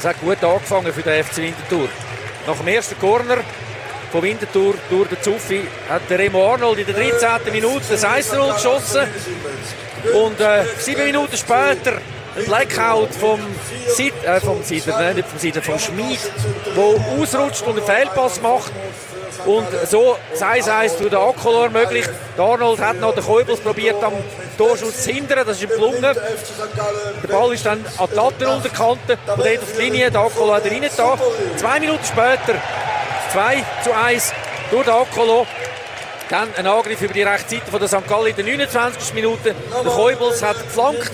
Es hat gut angefangen für den FC Winterthur. Nach dem ersten Corner von Winterthur durch den Zuffi hat der Remo Arnold in der 13. Minute das 1 geschossen. Und äh, sieben Minuten später Blackout vom, Sid, äh, vom Sider, nein, nicht vom Sider, vom Schmied, der ausrutscht und einen Fehlpass macht. Und so sei es durch den Akkolor möglich. Arnold hat noch den Käubels probiert am Torschuss zu hindern, das ist ihm gelungen. Der Ball ist dann an die Lattenunterkante und dort auf die Linie, der Akkolor hat er rein da. Zwei Minuten später 2 zu 1 durch den Akolo. Dann ein Angriff über die rechte Seite von der St. Gallen in der 29. Minute. Der Keubels hat geflankt.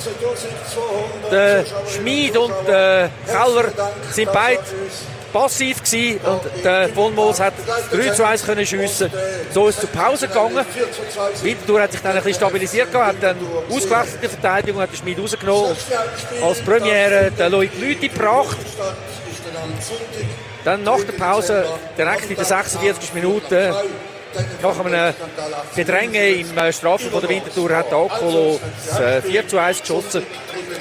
Der Schmid und der Keller sind beide passiv gewesen und der von Moos hat 3 zu 1 können schiessen. So ist es zur Pause gegangen. Winterthur hat sich dann ein bisschen stabilisiert gehabt, hat dann ausgewechselt die Verteidigung, hat den Schmid rausgenommen und als Premiere den Loic Lüthi gebracht. Dann nach der Pause, direkt in der 46. Minute, nach einem Gedränge im äh, Strafen von der Wintertour hat Akolo 4 äh, zu 1 geschossen.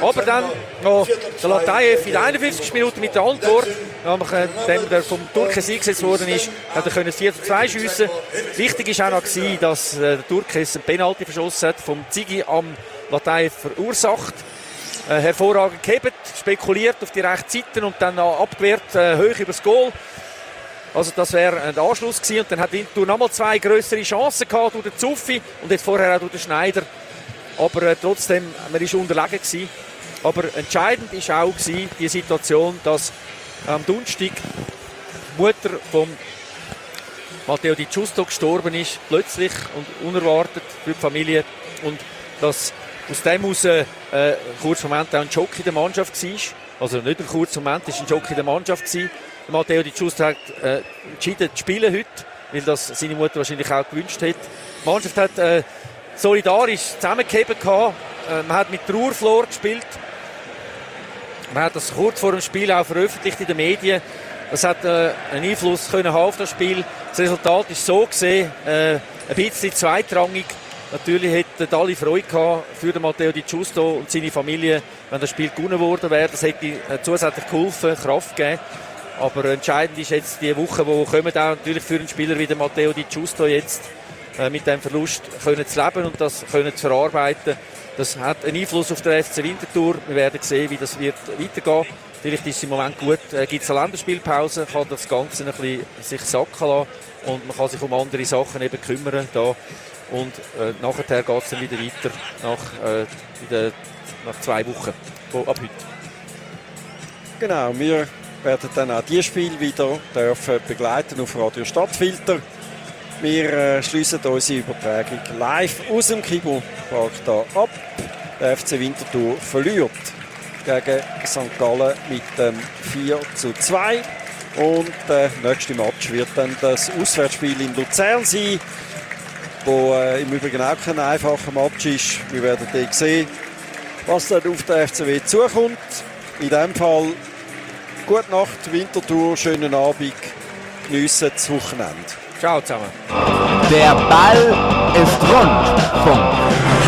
Aber dann noch der Latayev in der 51. Minute mit der Antwort, nachdem der vom Turkes eingesetzt worden ist, hat er 4 zu 2 schiessen. Wichtig war auch noch, dass äh, der Turkes ein Penalty verschossen hat, vom Zigi am Latayev verursacht äh, hervorragend gehebt, spekuliert auf die rechte Seite und dann abgewehrt äh, hoch übers Goal. Also das wäre ein Anschluss gewesen. Und dann hat Winterthur nochmal zwei größere Chancen gehabt durch den Zuffi und jetzt vorher auch durch den Schneider. Aber äh, trotzdem, man ist unterlegen gewesen. Aber entscheidend ist auch gewesen, die Situation, dass am Donnerstag die Mutter von Matteo Di Giusto gestorben ist, plötzlich und unerwartet für die Familie. Und dass aus dem heraus äh, ein kurzer Moment auch ein Schock in der Mannschaft war. Also nicht ein kurzer Moment, war ein Schock in der Mannschaft. Gewesen. Matteo Di Giusto hat äh, entschieden zu spielen heute, weil das seine Mutter wahrscheinlich auch gewünscht hat. Die Mannschaft hat äh, solidarisch zusammengegeben. Äh, man hat mit Trauerflor gespielt. Man hat das kurz vor dem Spiel auch veröffentlicht in den Medien. Das hat äh, einen Einfluss können auf das Spiel. Das Resultat ist so gesehen, äh, ein bisschen zweitrangig. Natürlich hätten alle Freude gehabt für den Matteo Di Giusto und seine Familie, wenn das Spiel gewonnen worden wäre. Das hätte äh, zusätzlich geholfen, Kraft gegeben. Aber entscheidend ist jetzt die Woche, wo kommen auch natürlich für einen Spieler wie der Matteo Di Giusto jetzt äh, mit dem Verlust können zu leben und das können zu verarbeiten. Das hat einen Einfluss auf den FC Winterthur. Wir werden sehen, wie das wird weitergehen. Vielleicht ist es im Moment gut, äh, gibt es eine Länderspielpause, kann das Ganze ein bisschen sich sacken lassen und man kann sich um andere Sachen eben kümmern. Da und äh, nachher geht es dann wieder weiter nach, äh, wieder, nach zwei Wochen von, ab heute. Genau, wir werden dann auch dieses Spiel wieder dürfen begleiten auf Radio Stadtfilter. Wir äh, schließen unsere Übertragung live aus dem Kibo-Park ab. Der FC Winterthur verliert gegen St. Gallen mit dem 4 zu 2. Und der nächste Match wird dann das Auswärtsspiel in Luzern sein wo äh, im Übrigen auch kein einfacher Match ist. Wir werden dann sehen, was dann auf der FCW zukommt. In diesem Fall gute Nacht, Wintertour, schönen Abend, geniessen das Wochenende. Ciao zusammen. Der Ball ist rund. Punkt.